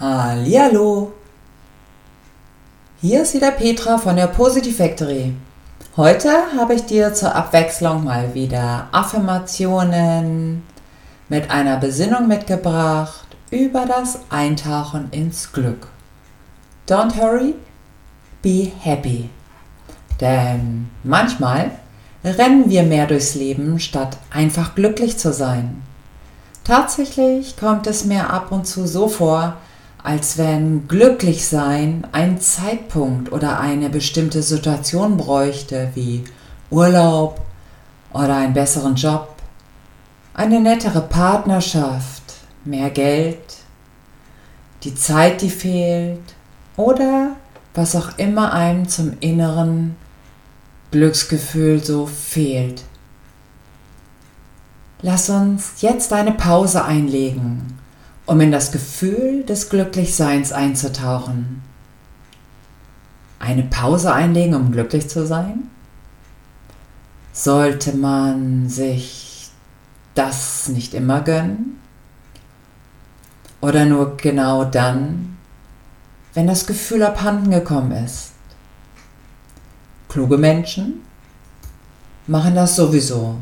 Hallihallo! Hier ist wieder Petra von der Positive Factory. Heute habe ich dir zur Abwechslung mal wieder Affirmationen mit einer Besinnung mitgebracht über das Eintauchen ins Glück. Don't hurry, be happy. Denn manchmal rennen wir mehr durchs Leben, statt einfach glücklich zu sein. Tatsächlich kommt es mir ab und zu so vor, als wenn Glücklichsein einen Zeitpunkt oder eine bestimmte Situation bräuchte, wie Urlaub oder einen besseren Job, eine nettere Partnerschaft, mehr Geld, die Zeit, die fehlt oder was auch immer einem zum inneren Glücksgefühl so fehlt. Lass uns jetzt eine Pause einlegen um in das Gefühl des Glücklichseins einzutauchen. Eine Pause einlegen, um glücklich zu sein? Sollte man sich das nicht immer gönnen? Oder nur genau dann, wenn das Gefühl abhanden gekommen ist? Kluge Menschen machen das sowieso.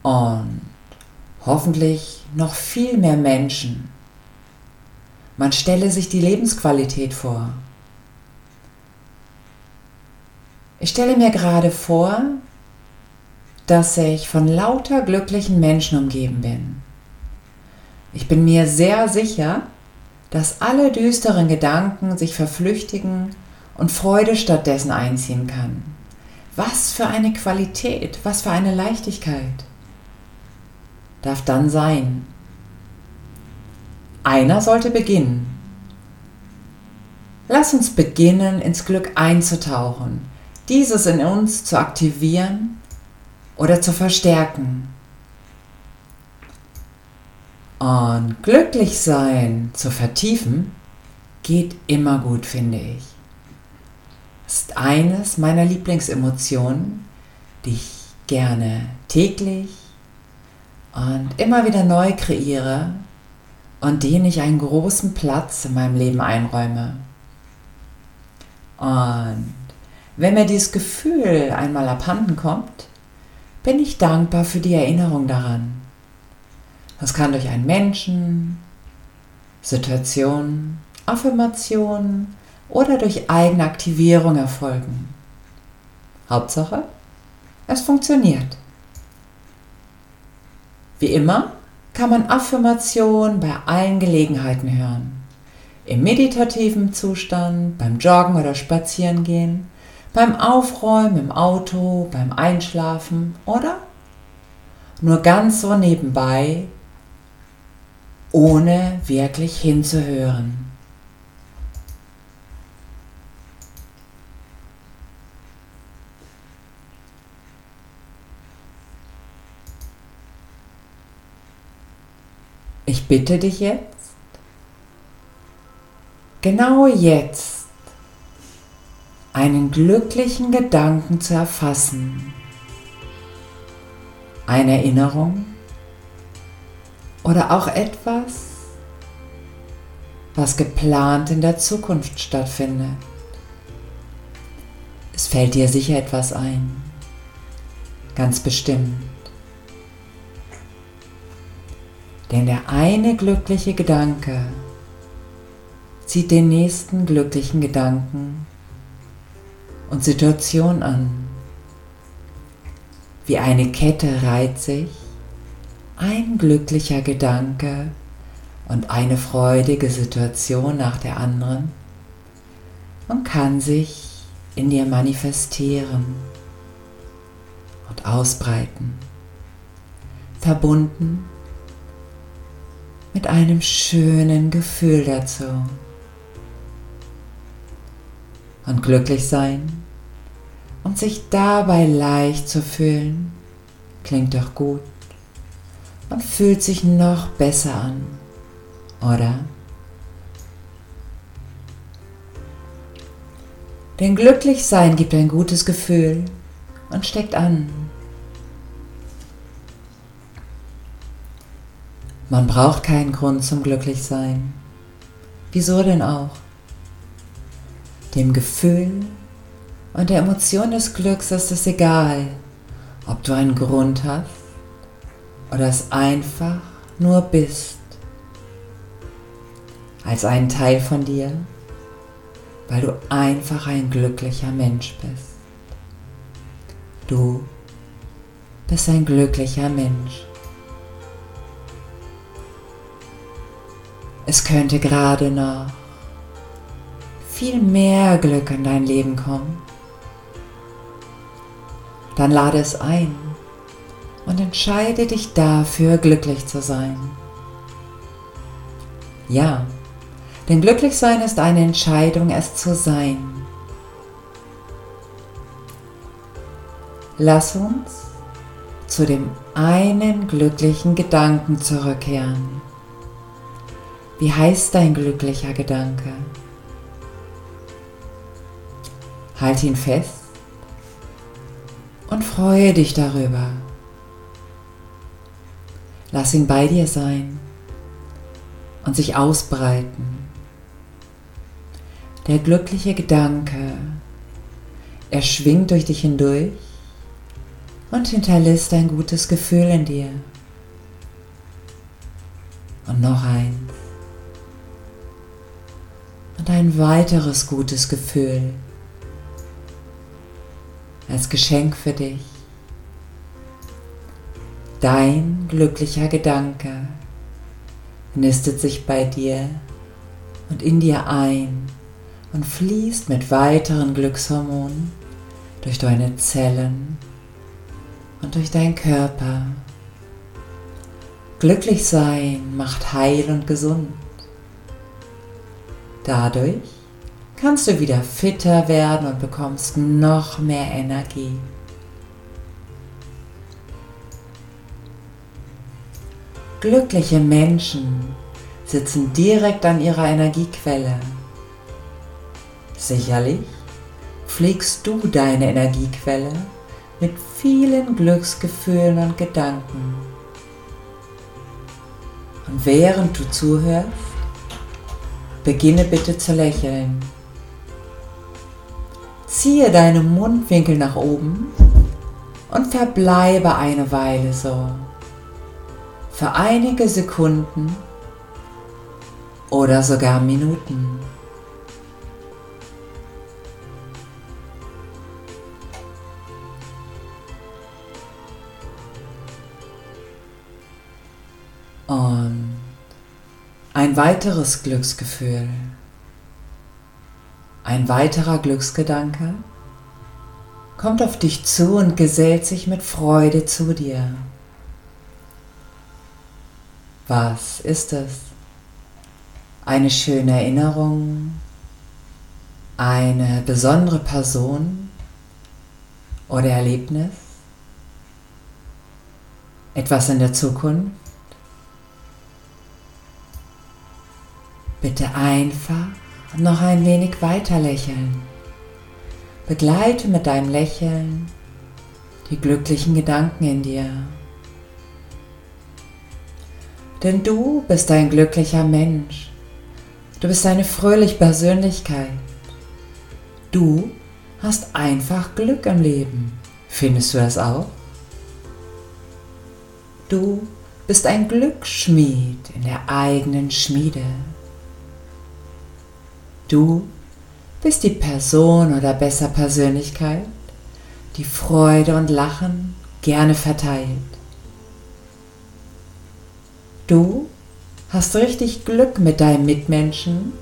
Und hoffentlich noch viel mehr Menschen. Man stelle sich die Lebensqualität vor. Ich stelle mir gerade vor, dass ich von lauter glücklichen Menschen umgeben bin. Ich bin mir sehr sicher, dass alle düsteren Gedanken sich verflüchtigen und Freude stattdessen einziehen kann. Was für eine Qualität, was für eine Leichtigkeit darf dann sein. Einer sollte beginnen. Lass uns beginnen, ins Glück einzutauchen, dieses in uns zu aktivieren oder zu verstärken. Und glücklich sein zu vertiefen, geht immer gut, finde ich. Ist eines meiner Lieblingsemotionen, die ich gerne täglich und immer wieder neu kreiere und denen ich einen großen Platz in meinem Leben einräume. Und wenn mir dieses Gefühl einmal abhanden kommt, bin ich dankbar für die Erinnerung daran. Das kann durch einen Menschen, Situation, Affirmation oder durch eigene Aktivierung erfolgen. Hauptsache, es funktioniert. Wie immer kann man Affirmationen bei allen Gelegenheiten hören. Im meditativen Zustand, beim Joggen oder Spazierengehen, beim Aufräumen im Auto, beim Einschlafen oder nur ganz so nebenbei, ohne wirklich hinzuhören. Ich bitte dich jetzt, genau jetzt, einen glücklichen Gedanken zu erfassen, eine Erinnerung oder auch etwas, was geplant in der Zukunft stattfindet. Es fällt dir sicher etwas ein, ganz bestimmt. Denn der eine glückliche Gedanke zieht den nächsten glücklichen Gedanken und Situation an. Wie eine Kette reiht sich ein glücklicher Gedanke und eine freudige Situation nach der anderen und kann sich in dir manifestieren und ausbreiten, verbunden mit einem schönen Gefühl dazu. Und glücklich sein und sich dabei leicht zu fühlen, klingt doch gut und fühlt sich noch besser an, oder? Denn glücklich sein gibt ein gutes Gefühl und steckt an. Man braucht keinen Grund zum Glücklichsein. Wieso denn auch? Dem Gefühl und der Emotion des Glücks ist es egal, ob du einen Grund hast oder es einfach nur bist. Als einen Teil von dir, weil du einfach ein glücklicher Mensch bist. Du bist ein glücklicher Mensch. Es könnte gerade noch viel mehr Glück in dein Leben kommen. Dann lade es ein und entscheide dich dafür, glücklich zu sein. Ja, denn glücklich sein ist eine Entscheidung, es zu sein. Lass uns zu dem einen glücklichen Gedanken zurückkehren. Wie heißt dein glücklicher Gedanke? Halt ihn fest und freue dich darüber. Lass ihn bei dir sein und sich ausbreiten. Der glückliche Gedanke, er schwingt durch dich hindurch und hinterlässt ein gutes Gefühl in dir. Und noch eins. Und ein weiteres gutes Gefühl als Geschenk für dich. Dein glücklicher Gedanke nistet sich bei dir und in dir ein und fließt mit weiteren Glückshormonen durch deine Zellen und durch deinen Körper. Glücklich sein macht heil und gesund. Dadurch kannst du wieder fitter werden und bekommst noch mehr Energie. Glückliche Menschen sitzen direkt an ihrer Energiequelle. Sicherlich pflegst du deine Energiequelle mit vielen Glücksgefühlen und Gedanken. Und während du zuhörst, beginne bitte zu lächeln. Ziehe deine Mundwinkel nach oben und verbleibe eine Weile so. Für einige Sekunden oder sogar Minuten. Und ein weiteres Glücksgefühl, ein weiterer Glücksgedanke kommt auf dich zu und gesellt sich mit Freude zu dir. Was ist es? Eine schöne Erinnerung, eine besondere Person oder Erlebnis, etwas in der Zukunft? Bitte einfach noch ein wenig weiter lächeln. Begleite mit deinem Lächeln die glücklichen Gedanken in dir. Denn du bist ein glücklicher Mensch. Du bist eine fröhliche Persönlichkeit. Du hast einfach Glück im Leben. Findest du das auch? Du bist ein Glücksschmied in der eigenen Schmiede. Du bist die Person oder besser Persönlichkeit, die Freude und Lachen gerne verteilt. Du hast richtig Glück mit deinen Mitmenschen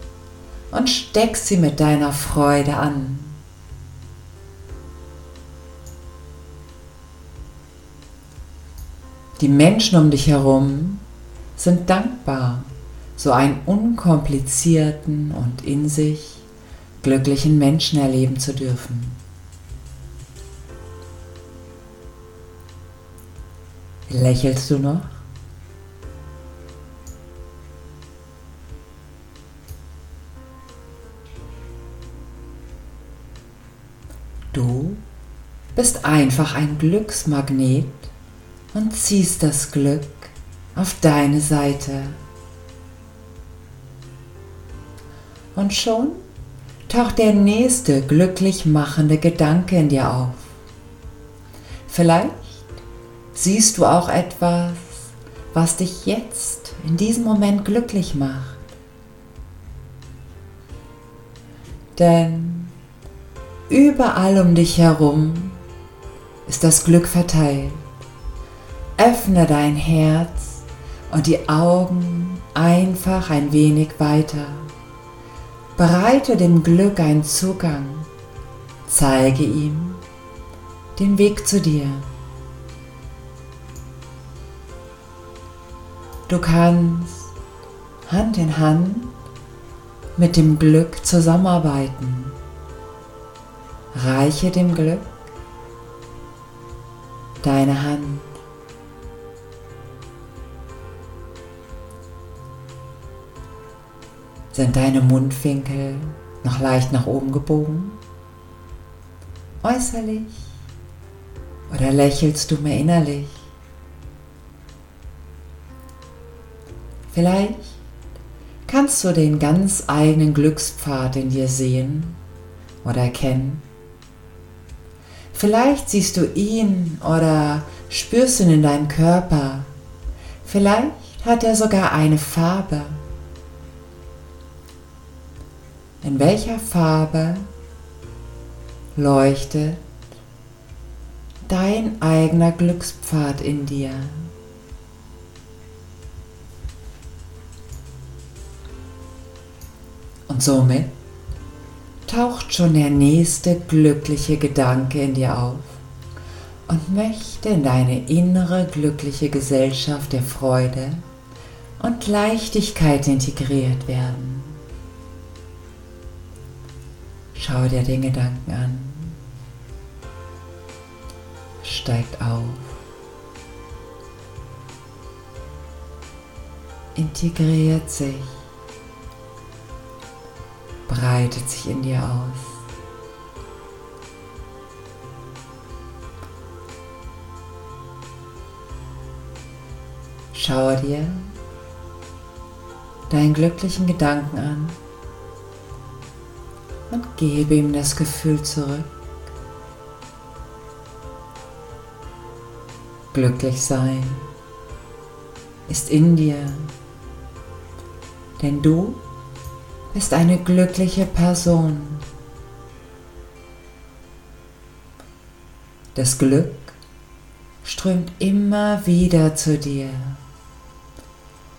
und steckst sie mit deiner Freude an. Die Menschen um dich herum sind dankbar so einen unkomplizierten und in sich glücklichen Menschen erleben zu dürfen. Lächelst du noch? Du bist einfach ein Glücksmagnet und ziehst das Glück auf deine Seite. Und schon taucht der nächste glücklich machende Gedanke in dir auf. Vielleicht siehst du auch etwas, was dich jetzt in diesem Moment glücklich macht. Denn überall um dich herum ist das Glück verteilt. Öffne dein Herz und die Augen einfach ein wenig weiter. Bereite dem Glück einen Zugang. Zeige ihm den Weg zu dir. Du kannst Hand in Hand mit dem Glück zusammenarbeiten. Reiche dem Glück deine Hand. Sind deine Mundwinkel noch leicht nach oben gebogen? Äußerlich? Oder lächelst du mehr innerlich? Vielleicht kannst du den ganz eigenen Glückspfad in dir sehen oder erkennen. Vielleicht siehst du ihn oder spürst ihn in deinem Körper. Vielleicht hat er sogar eine Farbe. In welcher Farbe leuchtet dein eigener Glückspfad in dir? Und somit taucht schon der nächste glückliche Gedanke in dir auf und möchte in deine innere glückliche Gesellschaft der Freude und Leichtigkeit integriert werden. Schau dir den Gedanken an. Steigt auf. Integriert sich. Breitet sich in dir aus. Schau dir deinen glücklichen Gedanken an und gebe ihm das Gefühl zurück. Glücklich sein ist in dir, denn du bist eine glückliche Person. Das Glück strömt immer wieder zu dir.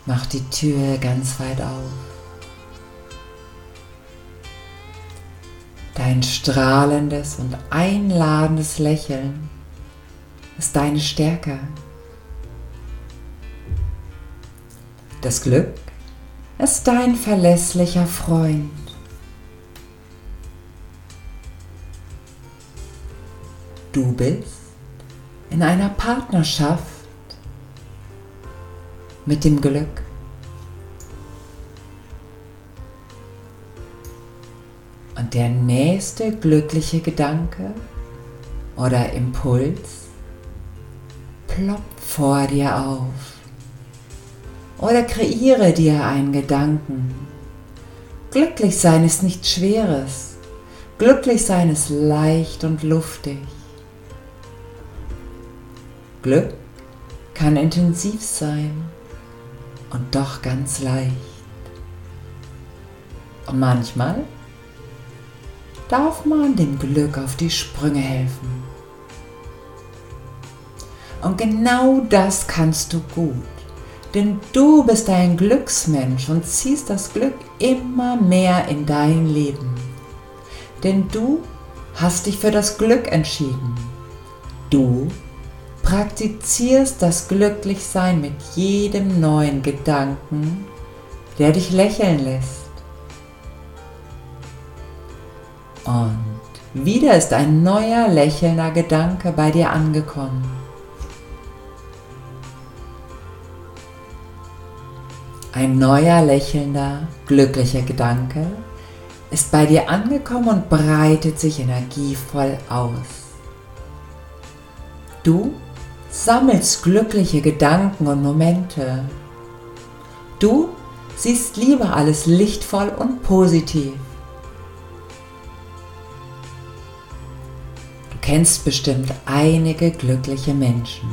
Mach die Tür ganz weit auf. Dein strahlendes und einladendes Lächeln ist deine Stärke. Das Glück ist dein verlässlicher Freund. Du bist in einer Partnerschaft mit dem Glück. Der nächste glückliche Gedanke oder Impuls ploppt vor dir auf. Oder kreiere dir einen Gedanken. Glücklich sein ist nichts Schweres. Glücklich sein ist leicht und luftig. Glück kann intensiv sein und doch ganz leicht. Und manchmal darf man dem Glück auf die Sprünge helfen. Und genau das kannst du gut, denn du bist ein Glücksmensch und ziehst das Glück immer mehr in dein Leben. Denn du hast dich für das Glück entschieden. Du praktizierst das Glücklichsein mit jedem neuen Gedanken, der dich lächeln lässt. Und wieder ist ein neuer lächelnder Gedanke bei dir angekommen. Ein neuer lächelnder, glücklicher Gedanke ist bei dir angekommen und breitet sich energievoll aus. Du sammelst glückliche Gedanken und Momente. Du siehst lieber alles lichtvoll und positiv. Kennst bestimmt einige glückliche Menschen.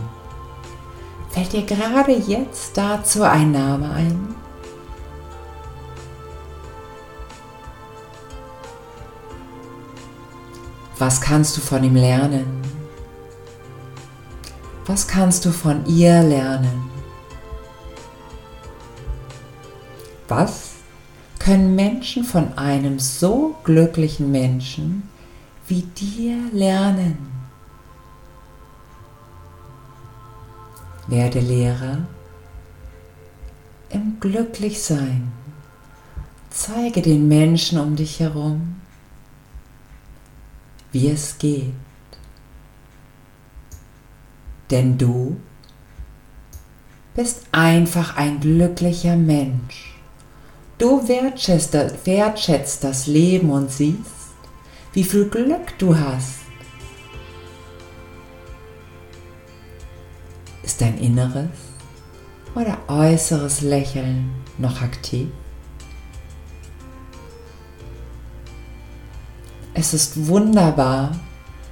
Fällt dir gerade jetzt dazu ein Name ein? Was kannst du von ihm lernen? Was kannst du von ihr lernen? Was können Menschen von einem so glücklichen Menschen wie dir lernen? Werde Lehrer im Glücklichsein. Zeige den Menschen um dich herum, wie es geht. Denn du bist einfach ein glücklicher Mensch. Du wertschätzt, wertschätzt das Leben und siehst, wie viel Glück du hast. Ist dein inneres oder äußeres Lächeln noch aktiv? Es ist wunderbar,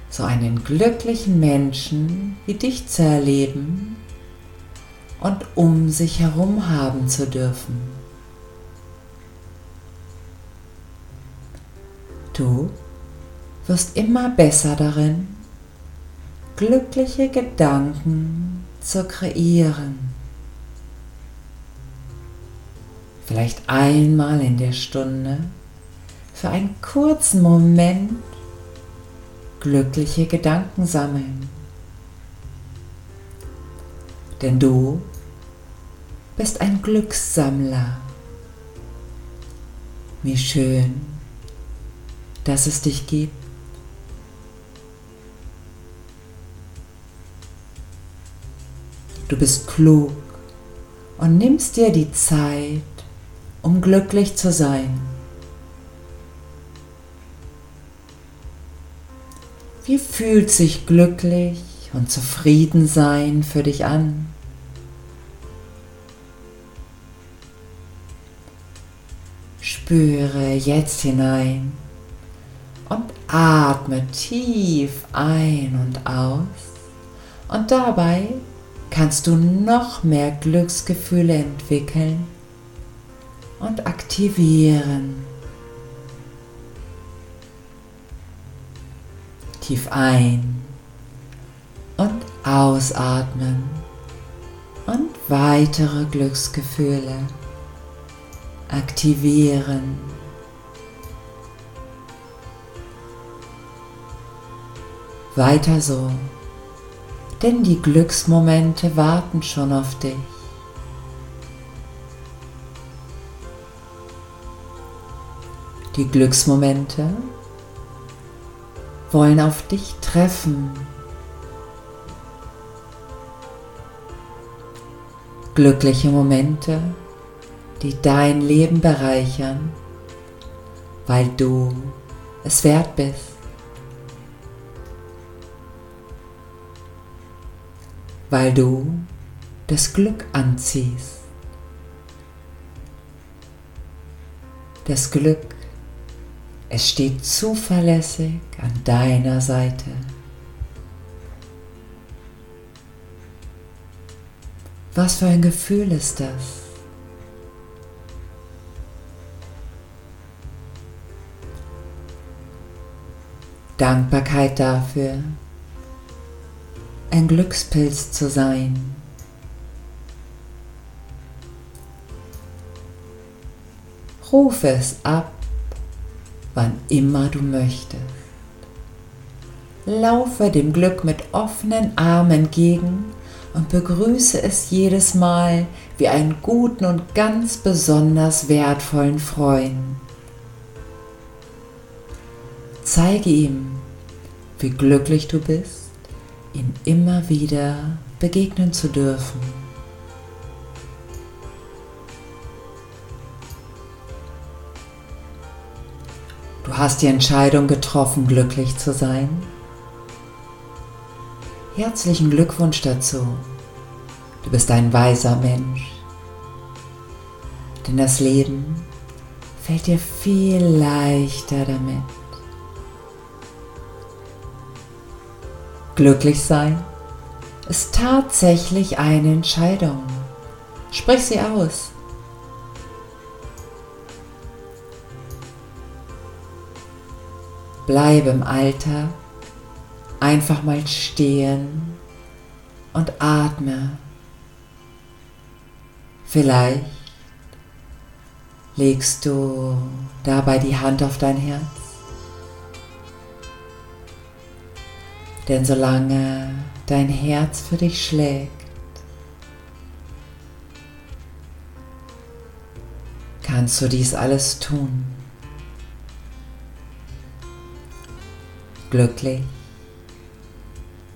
so einen glücklichen Menschen wie dich zu erleben und um sich herum haben zu dürfen. Du wirst immer besser darin, glückliche Gedanken zu kreieren. Vielleicht einmal in der Stunde für einen kurzen Moment glückliche Gedanken sammeln. Denn du bist ein Glückssammler. Wie schön, dass es dich gibt. Du bist klug und nimmst dir die Zeit, um glücklich zu sein. Wie fühlt sich glücklich und zufrieden sein für dich an? Spüre jetzt hinein und atme tief ein und aus und dabei kannst du noch mehr Glücksgefühle entwickeln und aktivieren. Tief ein und ausatmen und weitere Glücksgefühle aktivieren. Weiter so, denn die Glücksmomente warten schon auf dich. Die Glücksmomente wollen auf dich treffen. Glückliche Momente, die dein Leben bereichern, weil du es wert bist. Weil du das Glück anziehst. Das Glück es steht zuverlässig an deiner Seite. Was für ein Gefühl ist das? Dankbarkeit dafür, ein Glückspilz zu sein. Rufe es ab wann immer du möchtest. Laufe dem Glück mit offenen Armen entgegen und begrüße es jedes Mal wie einen guten und ganz besonders wertvollen Freund. Zeige ihm, wie glücklich du bist, ihm immer wieder begegnen zu dürfen. Du hast die Entscheidung getroffen, glücklich zu sein. Herzlichen Glückwunsch dazu. Du bist ein weiser Mensch. Denn das Leben fällt dir viel leichter damit. Glücklich sein ist tatsächlich eine Entscheidung. Sprich sie aus. Bleib im Alter einfach mal stehen und atme. Vielleicht legst du dabei die Hand auf dein Herz. Denn solange dein Herz für dich schlägt, kannst du dies alles tun. Glücklich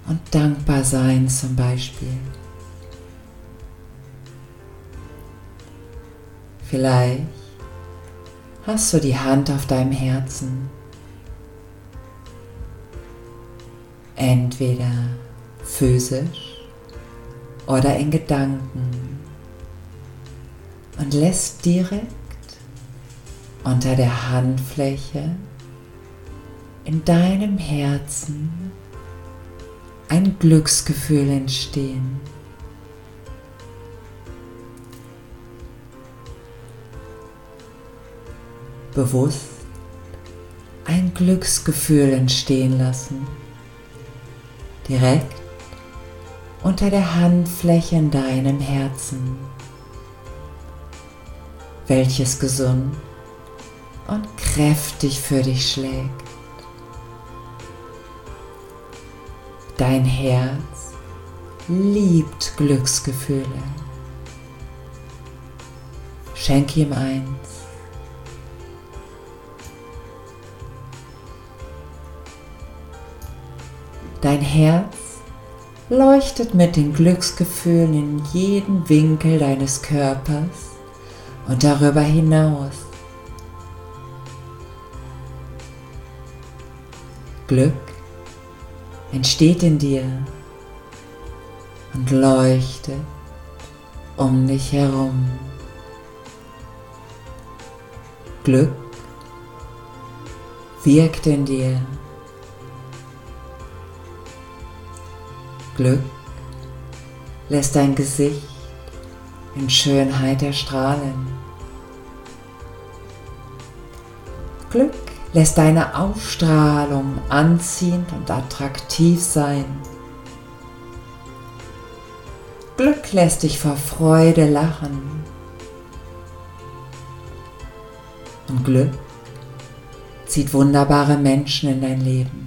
und dankbar sein zum Beispiel. Vielleicht hast du die Hand auf deinem Herzen. Entweder physisch oder in Gedanken und lässt direkt unter der Handfläche in deinem Herzen ein Glücksgefühl entstehen. Bewusst ein Glücksgefühl entstehen lassen. Direkt unter der Handfläche in deinem Herzen, welches gesund und kräftig für dich schlägt. Dein Herz liebt Glücksgefühle. Schenk ihm eins. Dein Herz leuchtet mit den Glücksgefühlen in jeden Winkel deines Körpers und darüber hinaus. Glück entsteht in dir und leuchtet um dich herum. Glück wirkt in dir. Glück lässt dein Gesicht in Schönheit erstrahlen. Glück lässt deine Ausstrahlung anziehend und attraktiv sein. Glück lässt dich vor Freude lachen. Und Glück zieht wunderbare Menschen in dein Leben.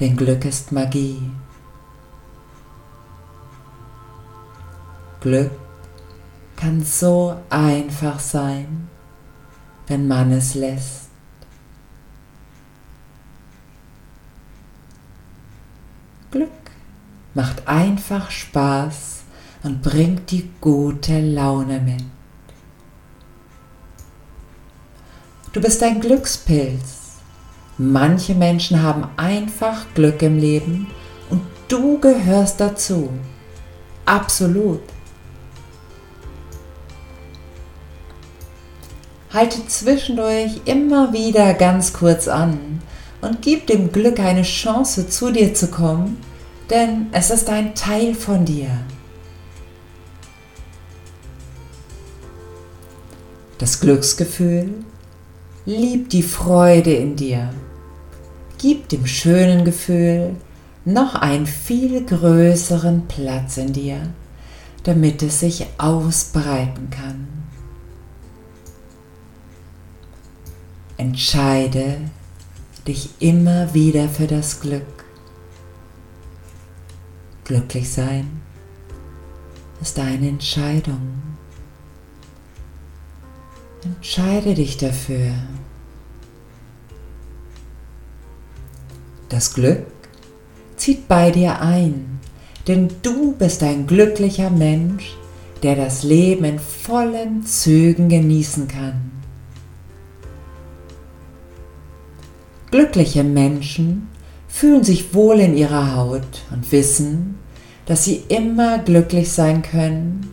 Denn Glück ist Magie. Glück kann so einfach sein, wenn man es lässt. Glück macht einfach Spaß und bringt die gute Laune mit. Du bist ein Glückspilz. Manche Menschen haben einfach Glück im Leben und du gehörst dazu. Absolut. Halte zwischendurch immer wieder ganz kurz an und gib dem Glück eine Chance, zu dir zu kommen, denn es ist ein Teil von dir. Das Glücksgefühl liebt die Freude in dir. Gib dem schönen Gefühl noch einen viel größeren Platz in dir, damit es sich ausbreiten kann. Entscheide dich immer wieder für das Glück. Glücklich sein ist deine Entscheidung. Entscheide dich dafür. Das Glück zieht bei dir ein, denn du bist ein glücklicher Mensch, der das Leben in vollen Zügen genießen kann. Glückliche Menschen fühlen sich wohl in ihrer Haut und wissen, dass sie immer glücklich sein können,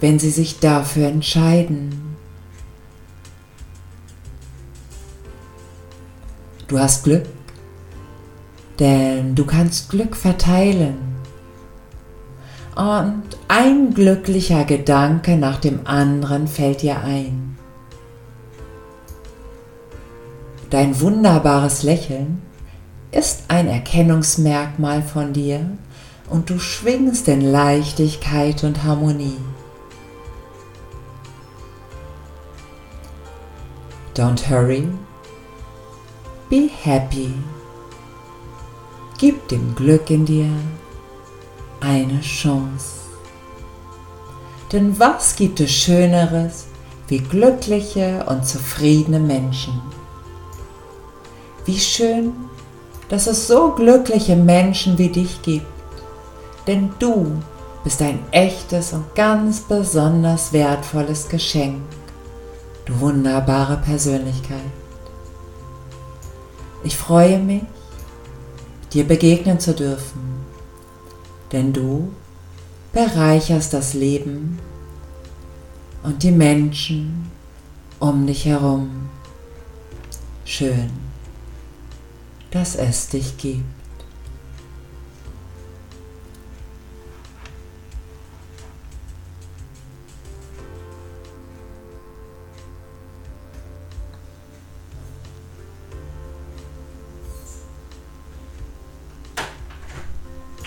wenn sie sich dafür entscheiden. Du hast Glück, denn du kannst Glück verteilen. Und ein glücklicher Gedanke nach dem anderen fällt dir ein. Dein wunderbares Lächeln ist ein Erkennungsmerkmal von dir und du schwingst in Leichtigkeit und Harmonie. Don't hurry, be happy. Gib dem Glück in dir eine Chance. Denn was gibt es Schöneres wie glückliche und zufriedene Menschen? Wie schön, dass es so glückliche Menschen wie dich gibt. Denn du bist ein echtes und ganz besonders wertvolles Geschenk. Du wunderbare Persönlichkeit. Ich freue mich, dir begegnen zu dürfen, denn du bereicherst das Leben und die Menschen um dich herum. Schön dass es dich gibt.